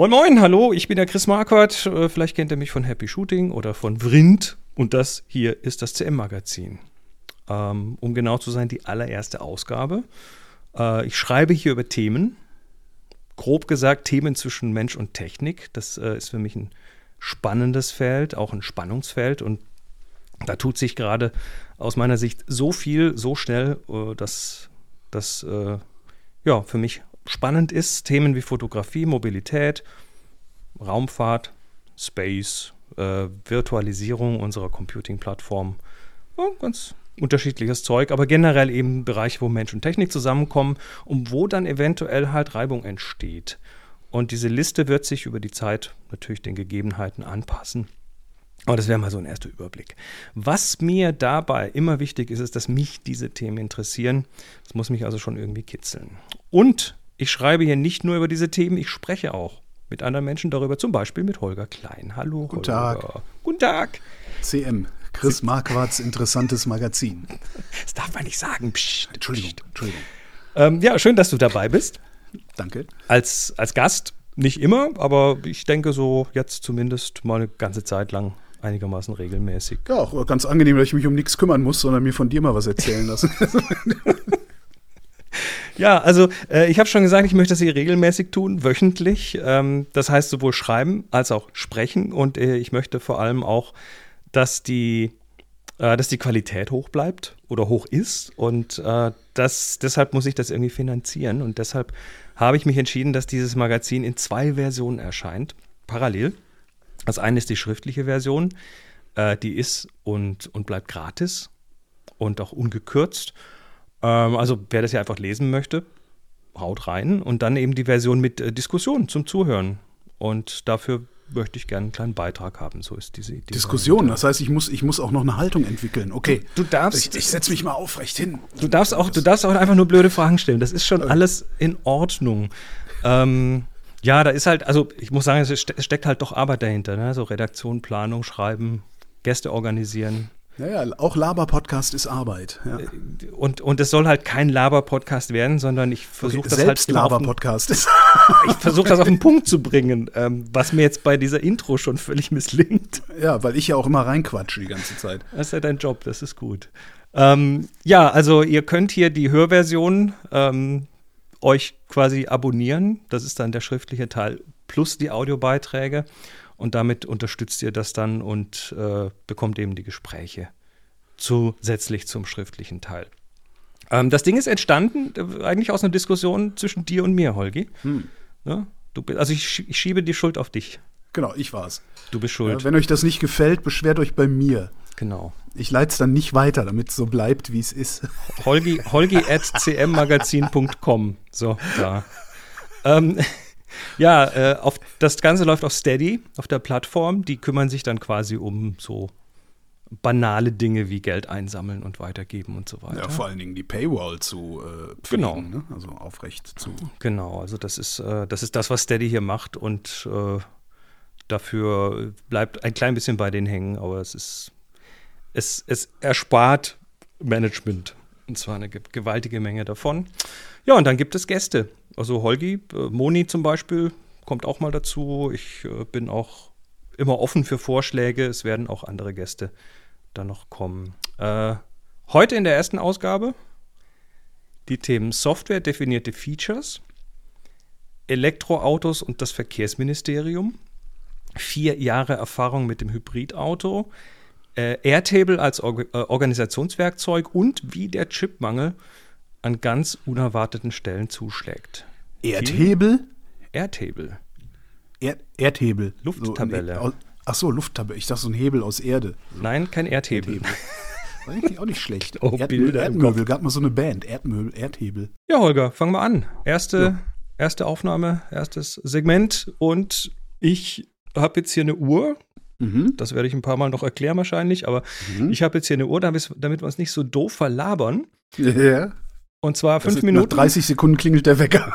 Moin Moin, hallo, ich bin der Chris Marquardt. Äh, Vielleicht kennt ihr mich von Happy Shooting oder von Vrind. Und das hier ist das CM-Magazin. Ähm, um genau zu sein, die allererste Ausgabe. Äh, ich schreibe hier über Themen. Grob gesagt, Themen zwischen Mensch und Technik. Das äh, ist für mich ein spannendes Feld, auch ein Spannungsfeld. Und da tut sich gerade aus meiner Sicht so viel, so schnell, dass das ja, für mich spannend ist. Themen wie Fotografie, Mobilität, Raumfahrt, Space, äh, Virtualisierung unserer Computing-Plattform. Ja, ganz unterschiedliches Zeug, aber generell eben Bereiche, wo Mensch und Technik zusammenkommen und wo dann eventuell halt Reibung entsteht. Und diese Liste wird sich über die Zeit natürlich den Gegebenheiten anpassen. Aber das wäre mal so ein erster Überblick. Was mir dabei immer wichtig ist, ist, dass mich diese Themen interessieren. Das muss mich also schon irgendwie kitzeln. Und ich schreibe hier nicht nur über diese Themen, ich spreche auch mit anderen Menschen darüber, zum Beispiel mit Holger Klein. Hallo, Guten Holger. Tag. Guten Tag. CM, Chris Marquards interessantes Magazin. Das darf man nicht sagen. Psst, Entschuldigung, psst. Entschuldigung. Ähm, ja, schön, dass du dabei bist. Danke. Als, als Gast nicht immer, aber ich denke so jetzt zumindest mal eine ganze Zeit lang einigermaßen regelmäßig. Ja, auch ganz angenehm, dass ich mich um nichts kümmern muss, sondern mir von dir mal was erzählen lassen. Ja, also äh, ich habe schon gesagt, ich möchte das hier regelmäßig tun, wöchentlich. Ähm, das heißt sowohl schreiben als auch sprechen. Und äh, ich möchte vor allem auch, dass die, äh, dass die Qualität hoch bleibt oder hoch ist. Und äh, das, deshalb muss ich das irgendwie finanzieren. Und deshalb habe ich mich entschieden, dass dieses Magazin in zwei Versionen erscheint, parallel. Das eine ist die schriftliche Version, äh, die ist und, und bleibt gratis und auch ungekürzt. Ähm, also wer das ja einfach lesen möchte, haut rein. Und dann eben die Version mit äh, Diskussion zum Zuhören. Und dafür möchte ich gerne einen kleinen Beitrag haben. So ist diese Idee. Diskussion, das heißt, ich muss, ich muss auch noch eine Haltung entwickeln. Okay. Du darfst- Ich, ich setze mich mal aufrecht hin. Du darfst auch, du darfst auch einfach nur blöde Fragen stellen. Das ist schon alles in Ordnung. Ähm, ja, da ist halt, also ich muss sagen, es steckt halt doch Arbeit dahinter. Ne? So Redaktion, Planung, Schreiben, Gäste organisieren. Naja, auch Laber-Podcast ist Arbeit. Ja. Und, und es soll halt kein Laber-Podcast werden, sondern ich versuche das halt Selbst auf den- Laber-Podcast ist. ich versuche das auf den Punkt zu bringen, ähm, was mir jetzt bei dieser Intro schon völlig misslingt. ja, weil ich ja auch immer reinquatsche die ganze Zeit. Das ist ja dein Job, das ist gut. Ähm, ja, also ihr könnt hier die Hörversion ähm, euch quasi abonnieren. Das ist dann der schriftliche Teil plus die Audiobeiträge. Und damit unterstützt ihr das dann und äh, bekommt eben die Gespräche zusätzlich zum schriftlichen Teil. Ähm, das Ding ist entstanden äh, eigentlich aus einer Diskussion zwischen dir und mir, Holgi. Ja, du, bi- also ich, ich schiebe die Schuld auf dich. Genau, ich war's. Du bist schuld. Ja, wenn euch das nicht gefällt, beschwert euch bei mir. genau. Ich leite es dann nicht weiter, damit es so bleibt, wie es ist. Holgi, Holgi at cmmagazin.com. So, da. Ähm, ja, äh, auf, das Ganze läuft auf Steady, auf der Plattform. Die kümmern sich dann quasi um so banale Dinge wie Geld einsammeln und weitergeben und so weiter. Ja, vor allen Dingen die Paywall zu äh, pflegen, Genau. ne? also aufrecht zu. Genau, also das ist, äh, das ist das, was Steady hier macht und äh, dafür bleibt ein klein bisschen bei denen hängen, aber es ist, es, es erspart Management und zwar eine ge- gewaltige Menge davon. Ja, und dann gibt es Gäste. Also Holgi, äh, Moni zum Beispiel kommt auch mal dazu. Ich äh, bin auch immer offen für Vorschläge. Es werden auch andere Gäste dann noch kommen. Äh, heute in der ersten Ausgabe die Themen Software definierte Features, Elektroautos und das Verkehrsministerium, vier Jahre Erfahrung mit dem Hybridauto, äh, Airtable als Org äh, Organisationswerkzeug und wie der Chipmangel an ganz unerwarteten Stellen zuschlägt. Erdhebel? Airtable. Erd Erdhebel. Lufttabelle. So, ach so, Lufttabelle. Ich dachte so ein Hebel aus Erde. Nein, kein. Erdhebel. War eigentlich auch nicht schlecht. Oh, Bilder im Erdmöbel. Gab mal so eine Band. Erdmöbel, Erdhebel. Ja, Holger, fangen wir an. Erste, erste Aufnahme, erstes Segment und ich habe jetzt hier eine Uhr. Mhm. Das werde ich ein paar Mal noch erklären wahrscheinlich, aber ich habe jetzt hier eine Uhr, damit, damit wir uns nicht so doof verlabern. Ja. Und zwar fünf ist- Minuten. Nach 30 Sekunden klingelt der Wecker.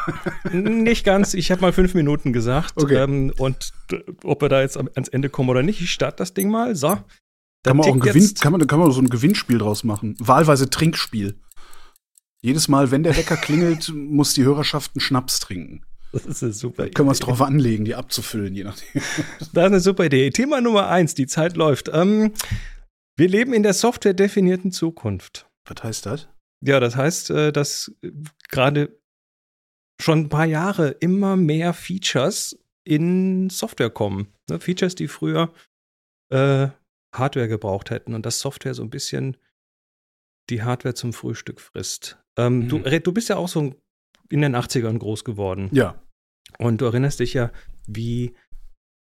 Nicht ganz, ich habe mal fünf Minuten gesagt. Okay. Ähm, und äh, ob wir da jetzt ans Ende kommen oder nicht, ich starte das Ding mal. So. Da Kann man auch ein Gewinn, kann man, kann man so ein Gewinnspiel draus machen. Wahlweise Trinkspiel. Jedes Mal, wenn der Wecker klingelt, muss die Hörerschaft einen Schnaps trinken. Das ist eine super Idee. Können wir es drauf anlegen, die abzufüllen, je nachdem. Das ist eine super Idee. Thema Nummer eins, die Zeit läuft. Ähm, wir leben in der software-definierten Zukunft. Was heißt das? Ja, das heißt, äh, dass gerade schon ein paar Jahre immer mehr Features in Software kommen. Ne? Features, die früher äh, Hardware gebraucht hätten und dass Software so ein bisschen die Hardware zum Frühstück frisst. Ähm, mhm. du, du bist ja auch so in den 80ern groß geworden. Ja. Und du erinnerst dich ja, wie,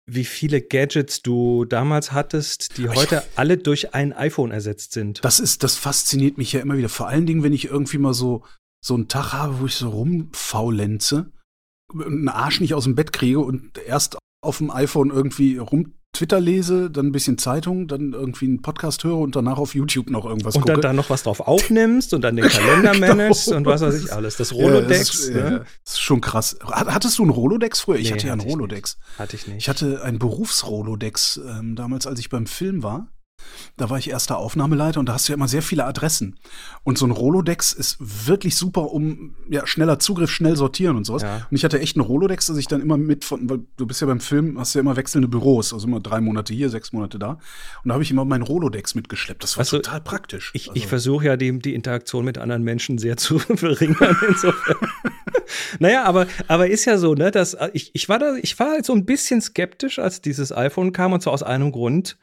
wie viele Gadgets du damals hattest, die heute alle durch ein iPhone ersetzt sind. Das ist, das fasziniert mich ja immer wieder. Vor allen Dingen, wenn ich irgendwie mal so, so einen Tag habe, wo ich so rumfaulenze, einen Arsch nicht aus dem Bett kriege und erst auf dem iPhone irgendwie rum Twitter lese, dann ein bisschen Zeitung, dann irgendwie einen Podcast höre und danach auf YouTube noch irgendwas und gucke. Und dann noch was drauf aufnimmst und dann den Kalender genau. managst und was weiß ich alles. Das Rolodex. Ja, das, ist, ne? das ist schon krass. Hattest du einen Rolodex früher? Ich nee, hatte ja einen hatte Rolodex. Nicht. Hatte ich nicht. Ich hatte einen Berufsrolodex ähm, damals, als ich beim Film war. Da war ich erster Aufnahmeleiter und da hast du ja immer sehr viele Adressen. Und so ein Rolodex ist wirklich super, um ja, schneller Zugriff, schnell sortieren und sowas. Ja. Und ich hatte echt einen Rolodex, dass ich dann immer mit von, weil du bist ja beim Film, hast ja immer wechselnde Büros, also immer drei Monate hier, sechs Monate da. Und da habe ich immer meinen Rolodex mitgeschleppt. Das war also, total praktisch. Ich, also. ich versuche ja die, die Interaktion mit anderen Menschen sehr zu verringern. Insofern. naja, aber, aber ist ja so, ne, dass ich, ich war da, ich war halt so ein bisschen skeptisch, als dieses iPhone kam, und zwar aus einem Grund,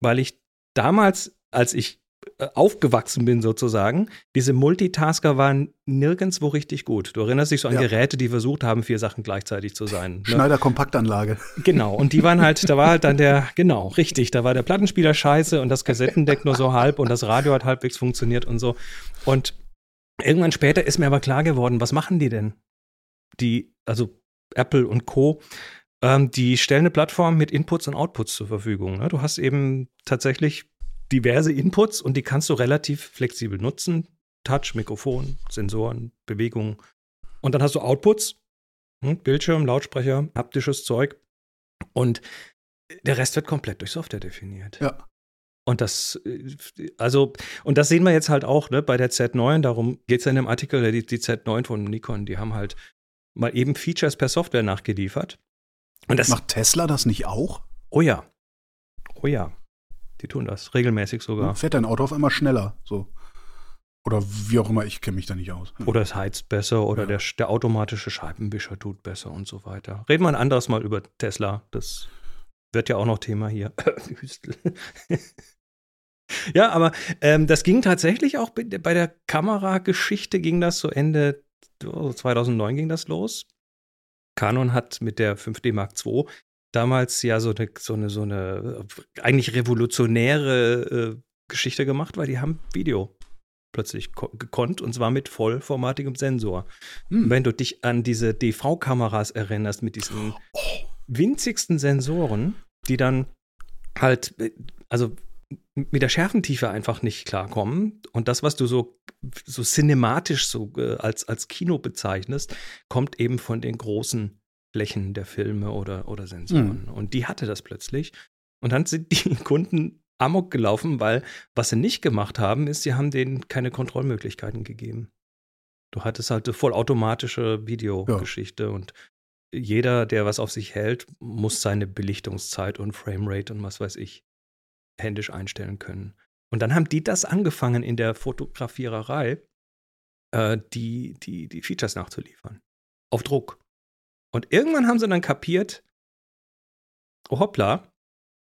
weil ich damals, als ich äh, aufgewachsen bin sozusagen, diese Multitasker waren nirgendwo richtig gut. Du erinnerst dich so an ja. Geräte, die versucht haben, vier Sachen gleichzeitig zu sein. Ne? Schneider Kompaktanlage. Genau, und die waren halt, da war halt dann der, genau, richtig, da war der Plattenspieler scheiße und das Kassettendeck nur so halb und das Radio hat halbwegs funktioniert und so. Und irgendwann später ist mir aber klar geworden, was machen die denn? Die, also Apple und Co ähm, die stellen eine Plattform mit Inputs und Outputs zur Verfügung. Ne? Du hast eben tatsächlich diverse Inputs und die kannst du relativ flexibel nutzen. Touch, Mikrofon, Sensoren, Bewegung. Und dann hast du Outputs, hm, Bildschirm, Lautsprecher, haptisches Zeug. Und der Rest wird komplett durch Software definiert. Ja. Und das, also, und das sehen wir jetzt halt auch ne, bei der Z9. Darum geht es ja in dem Artikel, die, die Z9 von Nikon, die haben halt mal eben Features per Software nachgeliefert. Und das macht Tesla das nicht auch? Oh ja. Oh ja. Die tun das regelmäßig sogar. Fährt dein Auto auf einmal schneller, so. Oder wie auch immer, ich kenne mich da nicht aus. Oder es heizt besser oder ja. der, der automatische Scheibenwischer tut besser und so weiter. Reden wir ein anderes Mal über Tesla. Das wird ja auch noch Thema hier. ja, aber ähm, das ging tatsächlich auch bei der Kamerageschichte ging das so Ende 2009 ging das los. Canon hat mit der 5D Mark II damals ja so eine, so eine, so eine eigentlich revolutionäre äh, Geschichte gemacht, weil die haben Video plötzlich gekonnt und zwar mit vollformatigem Sensor. Hm. Wenn du dich an diese DV-Kameras erinnerst mit diesen oh. winzigsten Sensoren, die dann halt, äh, also mit der Schärfentiefe einfach nicht klarkommen. Und das, was du so, so cinematisch so äh, als, als Kino bezeichnest, kommt eben von den großen Flächen der Filme oder, oder Sensoren. Mhm. Und die hatte das plötzlich. Und dann sind die Kunden amok gelaufen, weil was sie nicht gemacht haben, ist, sie haben denen keine Kontrollmöglichkeiten gegeben. Du hattest halt eine vollautomatische Videogeschichte ja. und jeder, der was auf sich hält, muss seine Belichtungszeit und Framerate und was weiß ich händisch einstellen können. Und dann haben die das angefangen in der Fotografiererei, äh, die, die, die Features nachzuliefern. Auf Druck. Und irgendwann haben sie dann kapiert, oh hoppla,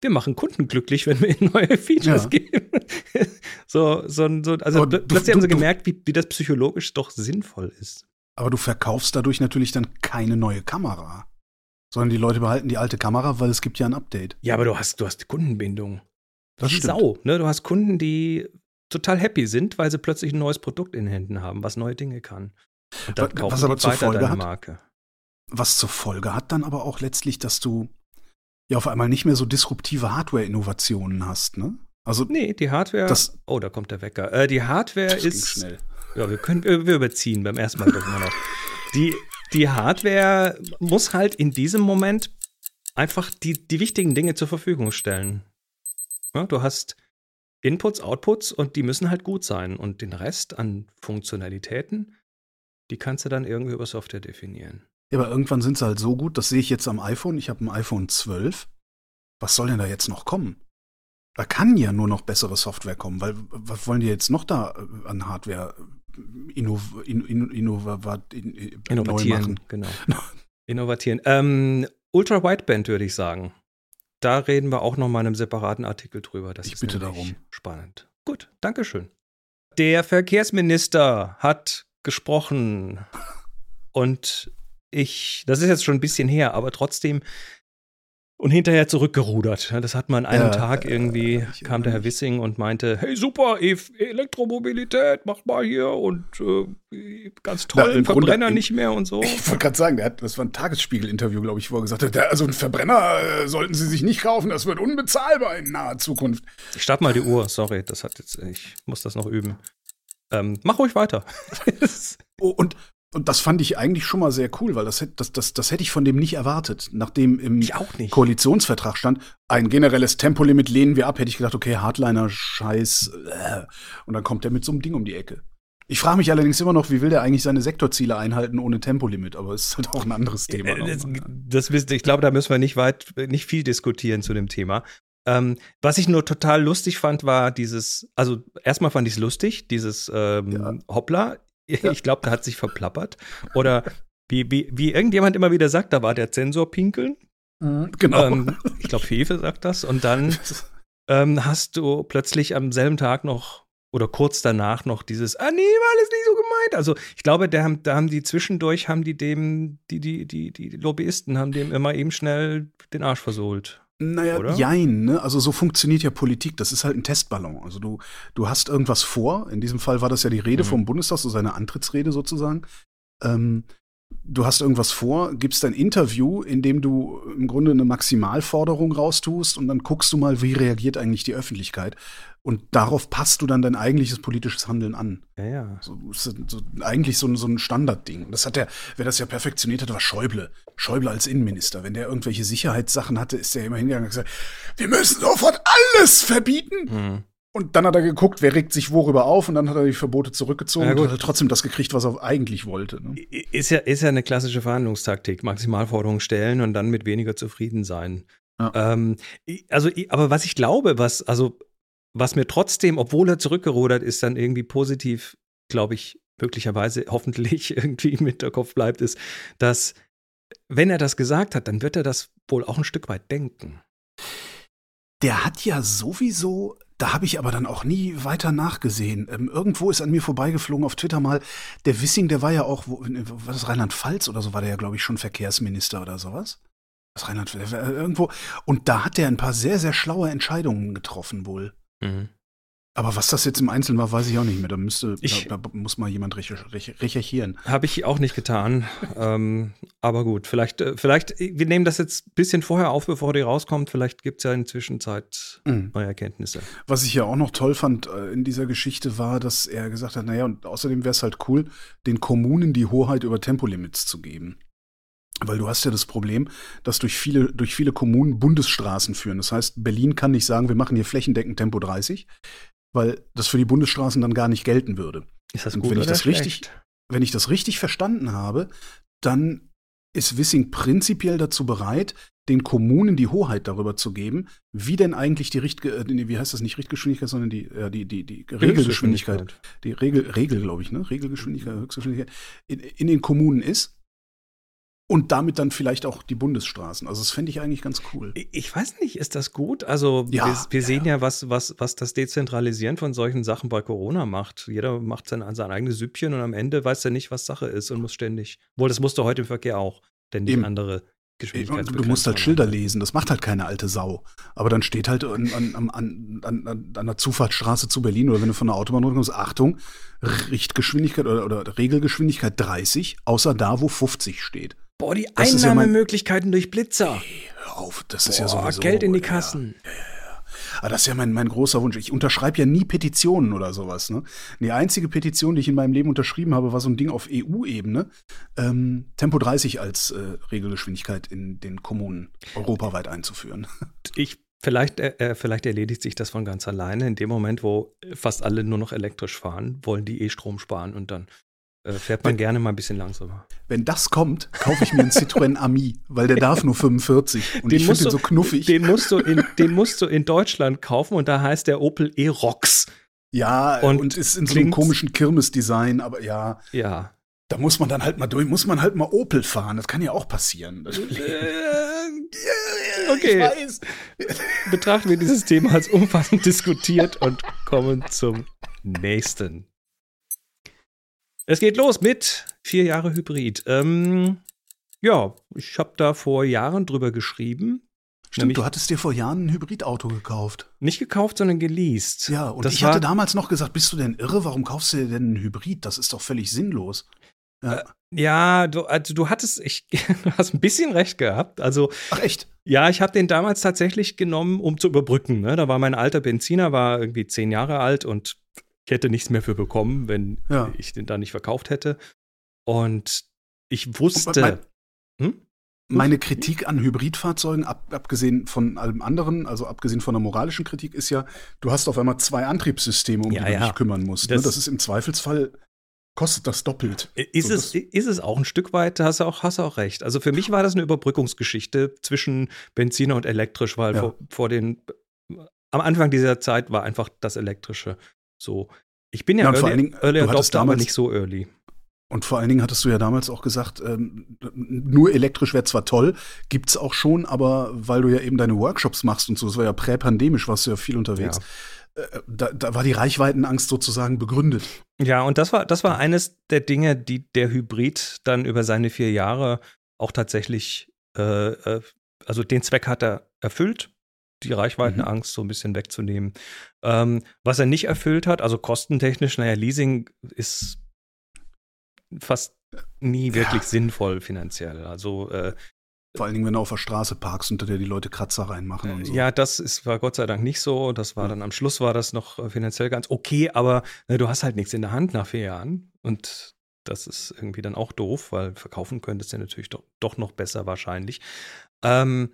wir machen Kunden glücklich, wenn wir ihnen neue Features ja. geben. so, so, so, also du, plötzlich du, haben sie gemerkt, wie, wie das psychologisch doch sinnvoll ist. Aber du verkaufst dadurch natürlich dann keine neue Kamera. Sondern die Leute behalten die alte Kamera, weil es gibt ja ein Update. Ja, aber du hast, du hast Kundenbindung. Das ist Sau. Ne? Du hast Kunden, die total happy sind, weil sie plötzlich ein neues Produkt in den Händen haben, was neue Dinge kann. Und dann was, was aber zur Folge hat, Marke. Was zur Folge hat dann aber auch letztlich, dass du ja auf einmal nicht mehr so disruptive Hardware-Innovationen hast, ne? Also nee, die Hardware. Das, oh, da kommt der Wecker. Äh, die Hardware ist. Schnell. Ja, wir können wir, wir überziehen beim ersten Mal immer noch. Die, die Hardware muss halt in diesem Moment einfach die, die wichtigen Dinge zur Verfügung stellen. Ja, du hast Inputs, Outputs und die müssen halt gut sein. Und den Rest an Funktionalitäten, die kannst du dann irgendwie über Software definieren. Ja, aber irgendwann sind sie halt so gut, das sehe ich jetzt am iPhone. Ich habe ein iPhone 12. Was soll denn da jetzt noch kommen? Da kann ja nur noch bessere Software kommen, weil was wollen die jetzt noch da äh, an Hardware innov, in, in, innov, in, in, Innovatieren, genau. Innovatieren. Ähm, Ultra Wideband würde ich sagen. Da reden wir auch noch mal in einem separaten Artikel drüber. Das ich ist bitte darum. Spannend. Gut, Dankeschön. Der Verkehrsminister hat gesprochen und ich, das ist jetzt schon ein bisschen her, aber trotzdem und hinterher zurückgerudert. Das hat man an einem ja, Tag irgendwie, äh, kam der Herr Wissing und meinte, hey super, e Elektromobilität, macht mal hier und äh, ganz toll, Na, Verbrenner Grunde, nicht mehr und so. Ich wollte gerade sagen, der hat, das war ein Tagesspiegel-Interview, glaube ich, wo er gesagt hat, also einen Verbrenner äh, sollten Sie sich nicht kaufen, das wird unbezahlbar in naher Zukunft. Ich starte mal die Uhr, sorry, das hat jetzt, ich muss das noch üben. Ähm, mach ruhig weiter. oh, und und das fand ich eigentlich schon mal sehr cool, weil das, das, das, das hätte ich von dem nicht erwartet. Nachdem im Koalitionsvertrag stand, ein generelles Tempolimit lehnen wir ab, hätte ich gedacht, okay, Hardliner-Scheiß. Äh. Und dann kommt der mit so einem Ding um die Ecke. Ich frage mich allerdings immer noch, wie will der eigentlich seine Sektorziele einhalten ohne Tempolimit? Aber es ist halt auch ein anderes Thema. Äh, das, das, ich glaube, da müssen wir nicht weit, nicht viel diskutieren zu dem Thema. Ähm, was ich nur total lustig fand, war dieses, also erstmal fand ich es lustig, dieses ähm, ja. Hoppla, ja. Ich glaube, der hat sich verplappert. Oder wie, wie, wie irgendjemand immer wieder sagt, da war der Zensor pinkeln. Mhm, genau. Ähm, ich glaube, Fefe sagt das. Und dann ähm, hast du plötzlich am selben Tag noch oder kurz danach noch dieses, ah nee, war alles nicht so gemeint. Also ich glaube, da haben, da haben die zwischendurch, haben die dem, die, die, die, die Lobbyisten haben dem immer eben schnell den Arsch versohlt. Naja, Oder? jein, ne? Also so funktioniert ja Politik. Das ist halt ein Testballon. Also du, du hast irgendwas vor. In diesem Fall war das ja die Rede mhm. vom Bundestag, so seine Antrittsrede sozusagen. Ähm, du hast irgendwas vor, gibst ein Interview, in dem du im Grunde eine Maximalforderung raustust und dann guckst du mal, wie reagiert eigentlich die Öffentlichkeit. Und darauf passt du dann dein eigentliches politisches Handeln an. Ja, ja. So, so, eigentlich so, so ein Standardding. Das hat der, wer das ja perfektioniert hat, war Schäuble. Schäuble als Innenminister. Wenn der irgendwelche Sicherheitssachen hatte, ist der immer hingegangen und gesagt, wir müssen sofort alles verbieten. Mhm. Und dann hat er geguckt, wer regt sich worüber auf und dann hat er die Verbote zurückgezogen ja, und hat trotzdem das gekriegt, was er eigentlich wollte. Ne? Ist, ja, ist ja eine klassische Verhandlungstaktik. Maximalforderungen stellen und dann mit weniger zufrieden sein. Ja. Ähm, also, aber was ich glaube, was, also, was mir trotzdem, obwohl er zurückgerudert ist, dann irgendwie positiv, glaube ich, möglicherweise hoffentlich irgendwie im Hinterkopf bleibt, ist, dass wenn er das gesagt hat, dann wird er das wohl auch ein Stück weit denken. Der hat ja sowieso da habe ich aber dann auch nie weiter nachgesehen. Ähm, irgendwo ist an mir vorbeigeflogen auf Twitter mal, der Wissing, der war ja auch, wo, war das Rheinland-Pfalz oder so, war der ja, glaube ich, schon Verkehrsminister oder sowas. Das Rheinland, irgendwo. Und da hat der ein paar sehr, sehr schlaue Entscheidungen getroffen wohl. Mhm. Aber was das jetzt im Einzelnen war, weiß ich auch nicht mehr. Da müsste, ich, da, da, muss mal jemand recherchieren. Habe ich auch nicht getan. ähm, aber gut, vielleicht, äh, vielleicht, wir nehmen das jetzt ein bisschen vorher auf, bevor die rauskommt. Vielleicht gibt es ja in Zwischenzeit mhm. neue Erkenntnisse. Was ich ja auch noch toll fand äh, in dieser Geschichte war, dass er gesagt hat, naja, und außerdem wäre es halt cool, den Kommunen die Hoheit über Tempolimits zu geben. Weil du hast ja das Problem, dass durch viele, durch viele Kommunen Bundesstraßen führen. Das heißt, Berlin kann nicht sagen, wir machen hier flächendeckend Tempo 30 weil das für die Bundesstraßen dann gar nicht gelten würde. Ist das gut wenn ich das schlecht? richtig, wenn ich das richtig verstanden habe, dann ist Wissing prinzipiell dazu bereit, den Kommunen die Hoheit darüber zu geben, wie denn eigentlich die Richt äh, wie heißt das? Nicht Richtgeschwindigkeit, sondern die äh, die die die Regelgeschwindigkeit, die Regel Regel glaube ich, ne, Regelgeschwindigkeit, Höchstgeschwindigkeit. In, in den Kommunen ist und damit dann vielleicht auch die Bundesstraßen. Also das fände ich eigentlich ganz cool. Ich weiß nicht, ist das gut? Also ja, wir, wir ja, sehen ja, was, was, was das Dezentralisieren von solchen Sachen bei Corona macht. Jeder macht sein, sein eigenes Süppchen und am Ende weiß er nicht, was Sache ist und muss ständig. Wohl, das musste heute im Verkehr auch, denn die andere Geschwindigkeit. Du musst halt Schilder lesen, das macht halt keine alte Sau. Aber dann steht halt an, an, an, an, der Zufahrtsstraße zu Berlin oder wenn du von der Autobahn runterkommst, Achtung, Richtgeschwindigkeit oder, oder Regelgeschwindigkeit 30, außer da, wo 50 steht. Boah, die das Einnahmemöglichkeiten ja durch Blitzer. Hey, hör auf, das Boah, ist ja sowieso. Geld in die Kassen. Ja, ja, aber das ist ja mein, mein großer Wunsch. Ich unterschreibe ja nie Petitionen oder sowas. Ne? Die einzige Petition, die ich in meinem Leben unterschrieben habe, war so ein Ding auf EU-Ebene. Ähm, Tempo 30 als äh, Regelgeschwindigkeit in den Kommunen europaweit einzuführen. Ich Vielleicht, äh, äh, vielleicht erledigt sich das von ganz alleine. In dem Moment, wo fast alle nur noch elektrisch fahren, wollen die eh Strom sparen und dann fährt man wenn, gerne mal ein bisschen langsamer. Wenn das kommt, kaufe ich mir einen Citroën Ami, weil der darf nur 45 und den ich finde den so knuffig. Den musst, du in, den musst du in Deutschland kaufen und da heißt der Opel E-Rox. Ja, und, und ist in so einem komischen Kirmes-Design, aber ja. Ja. Da muss man dann halt mal durch, muss man halt mal Opel fahren. Das kann ja auch passieren. okay. Betrachten wir dieses Thema als umfassend diskutiert und kommen zum nächsten. Es geht los mit vier Jahre Hybrid. Ähm, ja, ich habe da vor Jahren drüber geschrieben. Stimmt, du hattest dir vor Jahren ein Hybridauto gekauft. Nicht gekauft, sondern geleast. Ja, und das ich hatte damals noch gesagt, bist du denn irre? Warum kaufst du dir denn ein Hybrid? Das ist doch völlig sinnlos. Ja, äh, ja du, also du hattest, ich, du hast ein bisschen recht gehabt. Also, Ach echt? Ja, ich habe den damals tatsächlich genommen, um zu überbrücken. Ne? Da war mein alter Benziner, war irgendwie zehn Jahre alt und ich hätte nichts mehr für bekommen, wenn ja. ich den da nicht verkauft hätte. Und ich wusste. Mein, hm? Meine Kritik an Hybridfahrzeugen, ab, abgesehen von allem anderen, also abgesehen von der moralischen Kritik, ist ja, du hast auf einmal zwei Antriebssysteme, um ja, die du ja. dich kümmern musst. Ne? Das, ne? das ist im Zweifelsfall kostet das doppelt. Ist, so, es, ist es auch ein Stück weit, hast du auch, hast auch recht. Also für mich war das eine Überbrückungsgeschichte zwischen Benziner und elektrisch, weil vor, vor, den, am Anfang dieser Zeit war einfach das Elektrische so. Ich bin ja, ja Early, Dingen, Early Adopter, aber nicht so early. Und vor allen Dingen hattest du ja damals auch gesagt, ähm, nur elektrisch wäre zwar toll, gibt es auch schon, aber weil du ja eben deine Workshops machst und so, das war ja präpandemisch, warst du ja viel unterwegs. Ja. Äh, da, da, war die Reichweitenangst sozusagen begründet. Ja, und das war, das war eines der Dinge, die der Hybrid dann über seine vier Jahre auch tatsächlich, äh, äh also den Zweck hat er erfüllt die Reichweitenangst mhm. so ein bisschen wegzunehmen. Ähm, was er nicht erfüllt hat, also kostentechnisch, naja, Leasing ist fast nie wirklich ja. sinnvoll finanziell. Also äh, vor allen Dingen, wenn du auf der Straße parkst, unter der die Leute Kratzer reinmachen und so. Ja, das ist, war Gott sei Dank nicht so. Das war ja. dann am Schluss war das noch äh, finanziell ganz okay, aber ne, du hast halt nichts in der Hand nach vier Jahren. Und das ist irgendwie dann auch doof, weil verkaufen könntest du natürlich doch, doch noch besser wahrscheinlich. Ähm,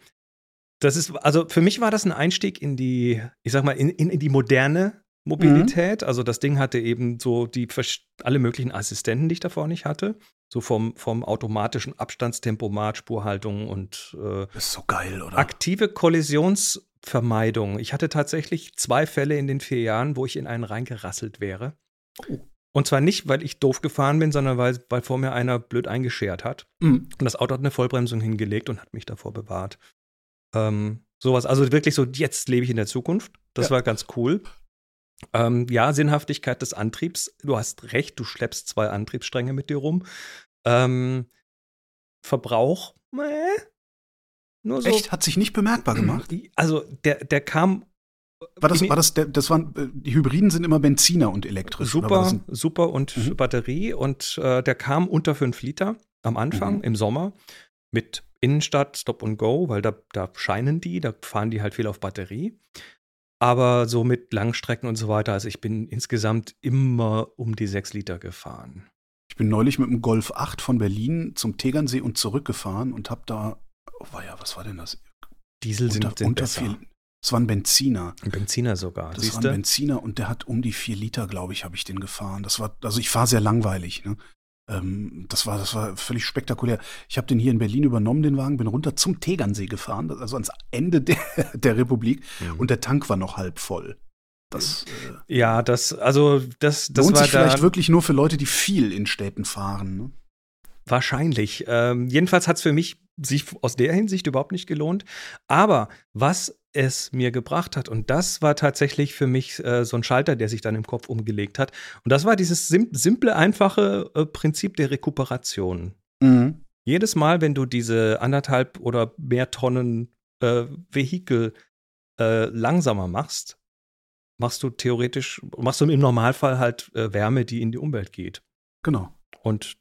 das ist, also für mich war das ein Einstieg in die, ich sag mal, in, in, in die moderne Mobilität. Mhm. Also das Ding hatte eben so die alle möglichen Assistenten, die ich davor nicht hatte. So vom, vom automatischen Abstandstempomat, Spurhaltung und äh, ist so geil, oder? Aktive Kollisionsvermeidung. Ich hatte tatsächlich zwei Fälle in den vier Jahren, wo ich in einen reingerasselt wäre. Oh. Und zwar nicht, weil ich doof gefahren bin, sondern weil, weil vor mir einer blöd eingeschert hat. Mhm. Und das Auto hat eine Vollbremsung hingelegt und hat mich davor bewahrt. Ähm, sowas, also wirklich so, jetzt lebe ich in der Zukunft. Das ja. war ganz cool. Ähm, ja, Sinnhaftigkeit des Antriebs. Du hast recht, du schleppst zwei Antriebsstränge mit dir rum. Ähm, Verbrauch, äh, nur so. Echt? Hat sich nicht bemerkbar gemacht? Also, der, der kam. War das, war das, der, das waren, äh, die Hybriden sind immer Benziner und elektrisch. Super, super und mhm. Batterie und äh, der kam unter 5 Liter am Anfang mhm. im Sommer mit Innenstadt Stop and Go, weil da, da scheinen die, da fahren die halt viel auf Batterie. Aber so mit Langstrecken und so weiter, also ich bin insgesamt immer um die sechs Liter gefahren. Ich bin neulich mit dem Golf 8 von Berlin zum Tegernsee und zurückgefahren und hab da, oh ja, was war denn das? Diesel sind, unter, sind unter besser. Viel, es war ein Benziner. Ein Benziner sogar. Das war ein Benziner und der hat um die vier Liter, glaube ich, habe ich den gefahren. Das war, also ich fahre sehr langweilig. Ne? Ähm, das, war, das war völlig spektakulär. Ich habe den hier in Berlin übernommen, den Wagen, bin runter zum Tegernsee gefahren, also ans Ende der, der Republik mhm. und der Tank war noch halb voll. Das, äh, ja, das, also das, das lohnt war sich vielleicht wirklich nur für Leute, die viel in Städten fahren. Ne? Wahrscheinlich. Ähm, jedenfalls hat es für mich sich aus der Hinsicht überhaupt nicht gelohnt. Aber was es mir gebracht hat, und das war tatsächlich für mich äh, so ein Schalter, der sich dann im Kopf umgelegt hat. Und das war dieses sim simple, einfache äh, Prinzip der Rekuperation. Mhm. Jedes Mal, wenn du diese anderthalb oder mehr Tonnen äh, Vehikel äh, langsamer machst, machst du theoretisch, machst du im Normalfall halt äh, Wärme, die in die Umwelt geht. Genau. Und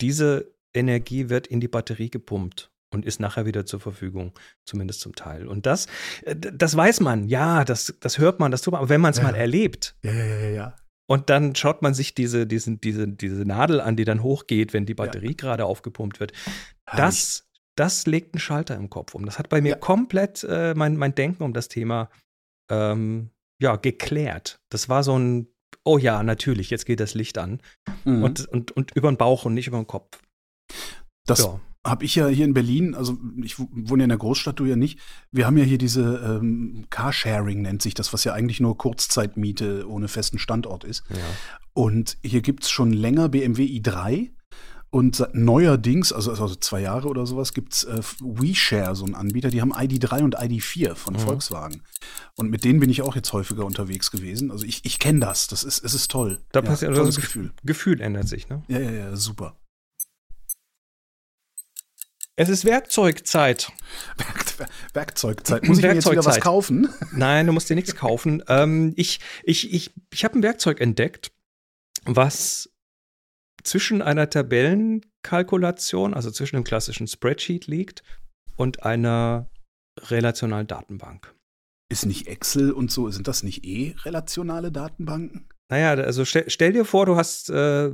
diese Energie wird in die Batterie gepumpt und ist nachher wieder zur Verfügung, zumindest zum Teil. Und das, äh, das weiß man, ja, das, das hört man, das tut man, aber wenn man es ja. mal erlebt, ja, ja, ja, ja. Und dann schaut man sich diese, diesen, diese, diese Nadel an, die dann hochgeht, wenn die Batterie ja. gerade aufgepumpt wird. Das, das legt einen Schalter im Kopf um. Das hat bei mir ja. komplett äh, mein, mein Denken um das Thema ähm, ja, geklärt. Das war so ein oh ja, natürlich, jetzt geht das Licht an. Mhm. Und, und, und über den Bauch und nicht über den Kopf. Das ja. Habe ich ja hier in Berlin, also ich wohne ja in der Großstadt, du ja nicht. Wir haben ja hier diese ähm, Carsharing, nennt sich das, was ja eigentlich nur Kurzzeitmiete ohne festen Standort ist. Ja. Und hier gibt es schon länger BMW i3 und neuerdings, also, also zwei Jahre oder sowas, gibt's äh, WeShare, so ein Anbieter, die haben ID3 und ID4 von mhm. Volkswagen. Und mit denen bin ich auch jetzt häufiger unterwegs gewesen. Also ich, ich kenne das. Das ist, es ist toll. Da ja, passiert also das Gefühl. Gefühl ändert sich, ne? Ja, ja, ja, super. Es ist Werkzeugzeit. Werk, Werkzeugzeit. Muss ich mir jetzt wieder was kaufen? Nein, du musst dir nichts kaufen. Ähm, ich ich, ich, ich habe ein Werkzeug entdeckt, was zwischen einer Tabellenkalkulation, also zwischen dem klassischen Spreadsheet liegt und einer relationalen Datenbank. Ist nicht Excel und so, sind das nicht eh relationale Datenbanken? Naja, also stell, stell dir vor, du hast äh,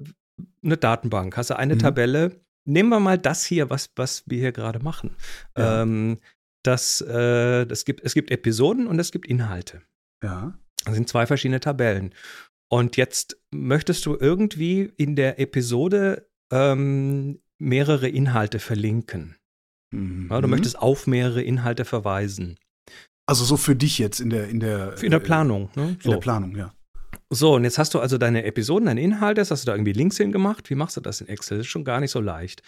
eine Datenbank, hast du eine mhm. Tabelle. Nehmen wir mal das hier, was, was wir hier gerade machen. Ja. Ähm, das, äh, das gibt, es gibt Episoden und es gibt Inhalte. Ja. Das sind zwei verschiedene Tabellen. Und jetzt möchtest du irgendwie in der Episode ähm, mehrere Inhalte verlinken. Mhm. Ja, du möchtest auf mehrere Inhalte verweisen. Also so für dich jetzt in der in der in der Planung, ne? So. In der Planung, ja. So, und jetzt hast du also deine Episoden, deine Inhalte, hast du da irgendwie Links hingemacht. Wie machst du das in Excel? Das ist schon gar nicht so leicht.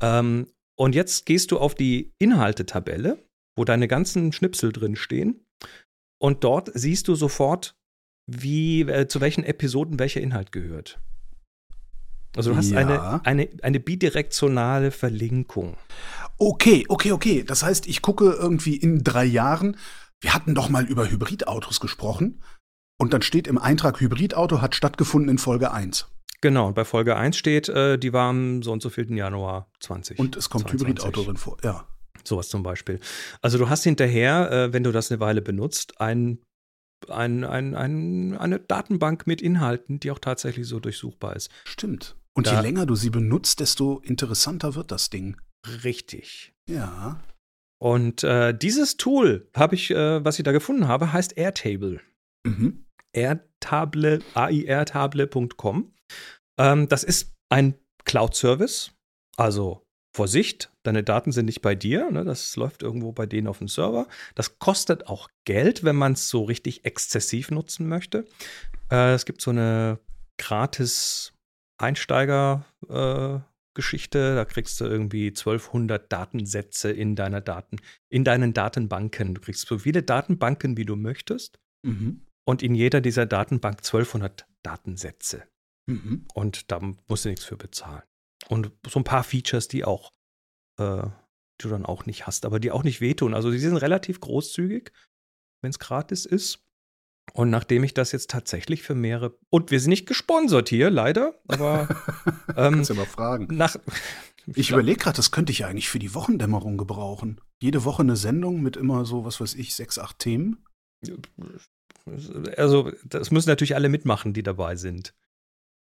Ähm, und jetzt gehst du auf die Inhalte-Tabelle, wo deine ganzen Schnipsel drin stehen. Und dort siehst du sofort, wie, äh, zu welchen Episoden welcher Inhalt gehört. Also du hast ja. eine, eine, eine bidirektionale Verlinkung. Okay, okay, okay. Das heißt, ich gucke irgendwie in drei Jahren, wir hatten doch mal über Hybridautos gesprochen. Und dann steht im Eintrag, Hybridauto hat stattgefunden in Folge 1. Genau, und bei Folge 1 steht, äh, die war am so und so viel Januar 20. Und es kommt Hybridauto drin vor, ja. Sowas zum Beispiel. Also du hast hinterher, äh, wenn du das eine Weile benutzt, ein ein, ein, ein, eine Datenbank mit Inhalten, die auch tatsächlich so durchsuchbar ist. Stimmt. Und da, je länger du sie benutzt, desto interessanter wird das Ding. Richtig. Ja. Und äh, dieses Tool, habe ich, äh, was ich da gefunden habe, heißt Airtable. Mhm. Airtable, airtable.com. Ähm, das ist ein Cloud-Service, also Vorsicht, deine Daten sind nicht bei dir, ne? das läuft irgendwo bei denen auf dem Server. Das kostet auch Geld, wenn man es so richtig exzessiv nutzen möchte. Äh, es gibt so eine gratis Einsteiger-Geschichte, äh, da kriegst du irgendwie 1200 Datensätze in deiner Daten, in deinen Datenbanken. Du kriegst so viele Datenbanken, wie du möchtest. Mhm. Und in jeder dieser Datenbank 1200 Datensätze. Mhm. Und da musst du nichts für bezahlen. Und so ein paar Features, die auch, äh, die du dann auch nicht hast, aber die auch nicht wehtun. Also die sind relativ großzügig, wenn es gratis ist. Und nachdem ich das jetzt tatsächlich für mehrere. Und wir sind nicht gesponsert hier, leider, aber. Ähm, Kannst du mal fragen. Nach, ich überlege gerade, das könnte ich eigentlich für die Wochendämmerung gebrauchen. Jede Woche eine Sendung mit immer so, was weiß ich, sechs, acht Themen. Also, das müssen natürlich alle mitmachen, die dabei sind.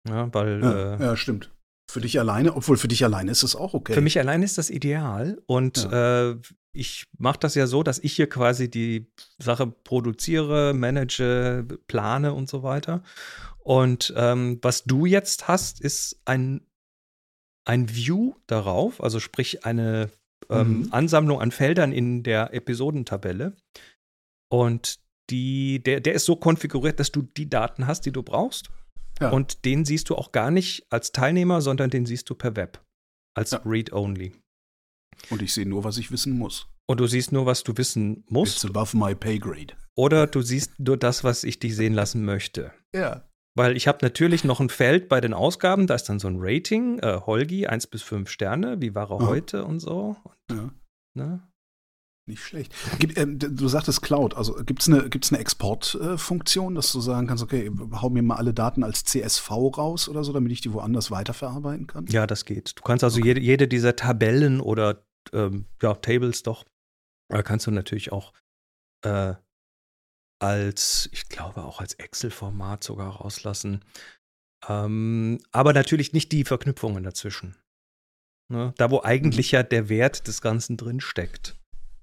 Ja, weil. Ja, äh, ja stimmt. Für dich alleine, obwohl für dich alleine ist es auch okay. Für mich alleine ist das ideal und ja. äh, ich mache das ja so, dass ich hier quasi die Sache produziere, manage, plane und so weiter. Und ähm, was du jetzt hast, ist ein, ein View darauf, also sprich eine ähm, mhm. Ansammlung an Feldern in der Episodentabelle. Und die, der, der ist so konfiguriert, dass du die Daten hast, die du brauchst. Ja. Und den siehst du auch gar nicht als Teilnehmer, sondern den siehst du per Web. Als ja. Read-Only. Und ich sehe nur, was ich wissen muss. Und du siehst nur, was du wissen musst. It's above my pay grade. Oder du siehst nur das, was ich dich sehen lassen möchte. Ja. Weil ich habe natürlich noch ein Feld bei den Ausgaben, da ist dann so ein Rating, äh, Holgi, 1 bis 5 Sterne, wie war er ja. heute und so. Und, ja. Ne? Nicht schlecht. Gibt, äh, du sagtest Cloud, also gibt es eine, gibt's eine Exportfunktion, äh, dass du sagen kannst, okay, hau mir mal alle Daten als CSV raus oder so, damit ich die woanders weiterverarbeiten kann? Ja, das geht. Du kannst also okay. jede, jede dieser Tabellen oder ähm, ja, Tables doch, äh, kannst du natürlich auch äh, als, ich glaube auch als Excel-Format sogar rauslassen. Ähm, aber natürlich nicht die Verknüpfungen dazwischen. Ne? Da, wo eigentlich mhm. ja der Wert des Ganzen drin steckt.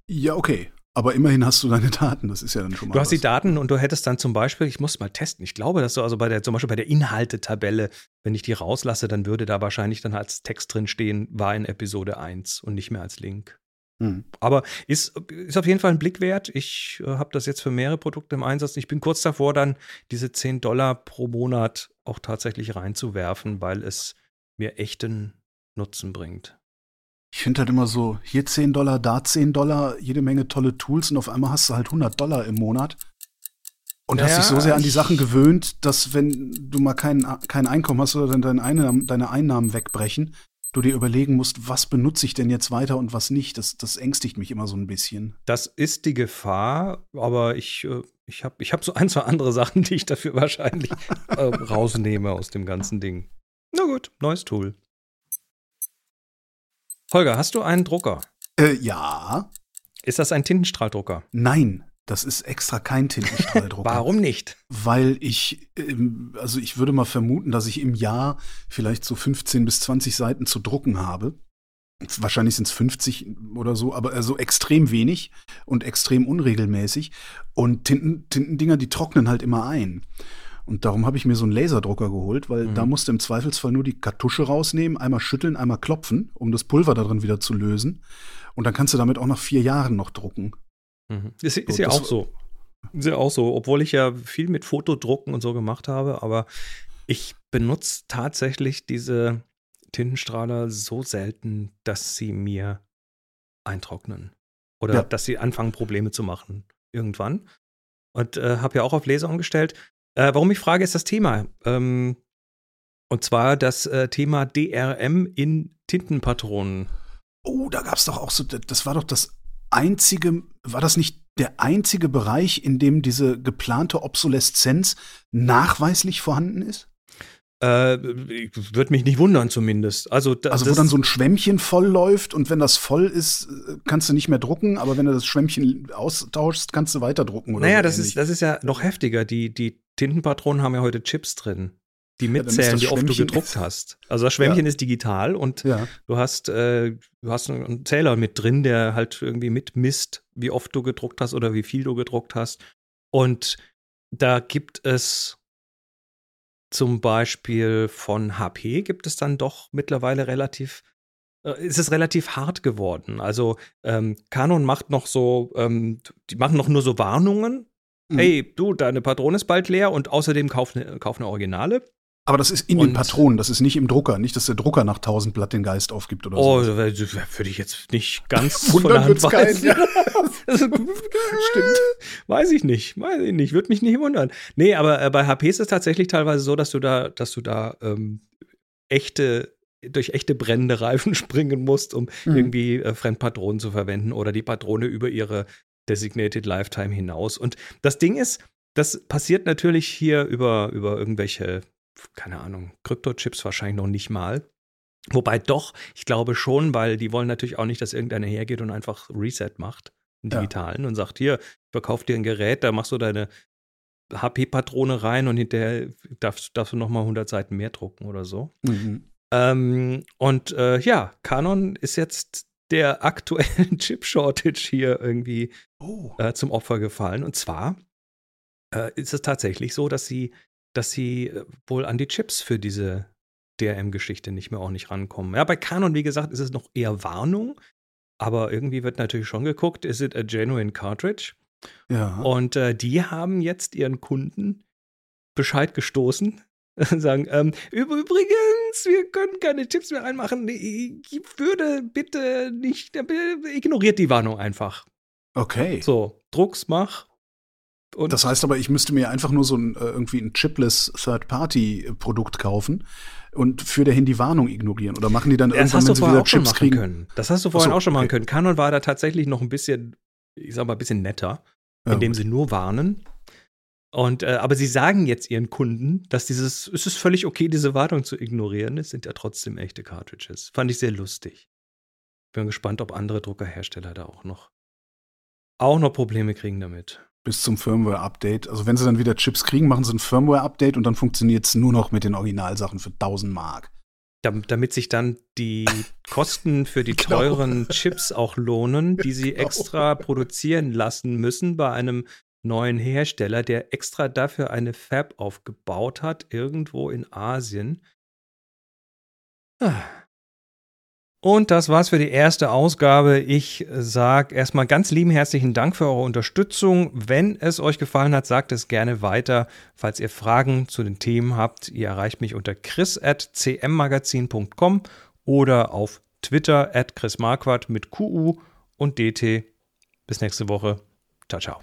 Ja, okay. Aber immerhin hast du deine Daten, das ist ja dann schon mal. Du hast was. die Daten und du hättest dann zum Beispiel, ich muss mal testen, ich glaube, dass du also bei der, zum Beispiel bei der Inhaltetabelle, wenn ich die rauslasse, dann würde da wahrscheinlich dann als Text drin stehen, war in Episode 1 und nicht mehr als Link. Hm. Aber ist, ist auf jeden Fall ein Blick wert. Ich äh, habe das jetzt für mehrere Produkte im Einsatz. Ich bin kurz davor, dann diese 10 Dollar pro Monat auch tatsächlich reinzuwerfen, weil es mir echten Nutzen bringt. Ich finde halt immer so, hier 10 Dollar, da 10 Dollar, jede Menge tolle Tools und auf einmal hast du halt 100 Dollar im Monat. Und hast Ja, dich so sehr an die Sachen gewöhnt, dass wenn du mal kein, kein Einkommen hast oder dann deine Einnahmen, deine Einnahmen wegbrechen, du dir überlegen musst, was benutze ich denn jetzt weiter und was nicht. Das, das ängstigt mich immer so ein bisschen. Das ist die Gefahr, aber ich, äh, ich habe ich hab so ein, zwei andere Sachen, die ich dafür wahrscheinlich äh, rausnehme aus dem ganzen Ding. Na gut, neues Tool. Holger, hast du einen Drucker? Äh, ja, Ist das ein Tintenstrahldrucker? nein, das ist extra kein Tintenstrahldrucker. Warum nicht? Weil ich, ähm, also ich würde mal vermuten, dass ich im Jahr vielleicht so 15 bis 20 Seiten zu drucken habe. Wahrscheinlich sind es 50 oder so, aber also extrem wenig und extrem unregelmäßig. Und Tinten, Tintendinger, die trocknen halt immer ein. Und darum habe ich mir so einen Laserdrucker geholt, weil Mhm. da musst du im Zweifelsfall nur die Kartusche rausnehmen, einmal schütteln, einmal klopfen, um das Pulver da drin wieder zu lösen. Und dann kannst du damit auch nach vier Jahren noch drucken. Mhm. Ist, ist So, ja auch so. Ist ja auch so, obwohl ich ja viel mit Fotodrucken und so gemacht habe, aber ich benutze tatsächlich diese Tintenstrahler so selten, dass sie mir eintrocknen. Oder Ja. dass sie anfangen, Probleme zu machen. Irgendwann. Und äh, habe ja auch auf Laser umgestellt. Äh, warum ich frage, ist das Thema. Ähm, und zwar das äh, Thema DRM in Tintenpatronen. Oh, da gab es doch auch so, das war doch das einzige, war das nicht der einzige Bereich, in dem diese geplante Obsoleszenz nachweislich vorhanden ist? Äh, Würde mich nicht wundern, zumindest. Also, Also wo das- dann so ein Schwämmchen voll läuft und wenn das voll ist, äh, kannst du nicht mehr drucken, aber wenn du das Schwämmchen austauschst, kannst du weiter drucken oder Naja, so das ähnlich. ist, das ist ja noch heftiger. Die, die Tintenpatronen haben ja heute Chips drin, die mitzählen, das wie oft du gedruckt hast. Also das Schwämmchen ist digital und Ja, du hast, äh, du hast einen Zähler mit drin, der halt irgendwie mitmisst, wie oft du gedruckt hast oder wie viel du gedruckt hast. Und da gibt es zum Beispiel von HP gibt es dann doch mittlerweile relativ, äh, ist es relativ hart geworden. Also ähm, Canon macht noch so, ähm, die machen noch nur so Warnungen. Mhm. Hey, du, deine Patrone ist bald leer und außerdem kauf eine kauf ne Originale. aber das ist in Und- den Patronen, das ist nicht im Drucker, nicht, dass der Drucker nach 1000 Blatt den Geist aufgibt oder Oh, so. würde ich jetzt nicht ganz von der Hand weisen. ja. Stimmt. Weiß ich nicht, weiß ich nicht, würde mich nicht wundern. Nee, aber äh, bei HP ist es tatsächlich teilweise so, dass du da, dass du da ähm, echte, durch echte brennende Reifen springen musst, um Mhm. irgendwie äh, Fremdpatronen zu verwenden oder die Patrone über ihre Designated Lifetime hinaus. Und das Ding ist, das passiert natürlich hier über, über irgendwelche, keine Ahnung, Kryptochips wahrscheinlich noch nicht mal. Wobei doch, ich glaube schon, weil die wollen natürlich auch nicht, dass irgendeiner hergeht und einfach Reset macht, einen Ja. digitalen, und sagt, hier, ich verkauf dir ein Gerät, da machst du deine HP-Patrone rein und hinterher darfst, darfst du noch mal 100 Seiten mehr drucken oder so. Mhm. Ähm, und äh, ja, Canon ist jetzt der aktuellen Chip-Shortage hier irgendwie Oh. äh, zum Opfer gefallen. Und zwar äh, ist es tatsächlich so, dass sie, dass sie äh, wohl an die Chips für diese DRM-Geschichte nicht mehr auch nicht rankommen. Ja, bei Canon, wie gesagt, ist es noch eher Warnung, aber irgendwie wird natürlich schon geguckt, is it a genuine cartridge? Ja. Und äh, die haben jetzt ihren Kunden Bescheid gestoßen. Sagen, ähm, "Üb- übrigens, wir können keine Chips mehr reinmachen. Ich würde bitte nicht, äh, ignoriert die Warnung einfach. Okay. So, Drucks mach. Und Das heißt aber, ich müsste mir einfach nur so ein äh, irgendwie ein chipless Third-Party-Produkt kaufen und für dahin die Warnung ignorieren. Oder machen die dann das irgendwann, wenn sie wieder Chips kriegen? können. Das hast du vorhin so, auch schon machen okay. können. Canon war da tatsächlich noch ein bisschen, ich sag mal, ein bisschen netter, Ja, indem gut. sie nur warnen. Und, äh, aber sie sagen jetzt ihren Kunden, dass dieses, es ist völlig okay, diese Warnung zu ignorieren. Es sind ja trotzdem echte Cartridges. Fand ich sehr lustig. Bin gespannt, ob andere Druckerhersteller da auch noch, auch noch Probleme kriegen damit. Bis zum Firmware-Update. Also wenn sie dann wieder Chips kriegen, machen sie ein Firmware-Update und dann funktioniert es nur noch mit den Originalsachen für 1000 Mark. damit sich dann die Kosten für die genau. teuren Chips auch lohnen, die sie genau. extra produzieren lassen müssen bei einem neuen Hersteller, der extra dafür eine Fab aufgebaut hat, irgendwo in Asien. Ah. Und das war's für die erste Ausgabe. Ich sage erstmal ganz lieben herzlichen Dank für eure Unterstützung. Wenn es euch gefallen hat, sagt es gerne weiter. Falls ihr Fragen zu den Themen habt, ihr erreicht mich unter chris.cmmagazin.com oder auf Twitter at chrismarquardt mit QU und DT. Bis nächste Woche. Ciao, ciao.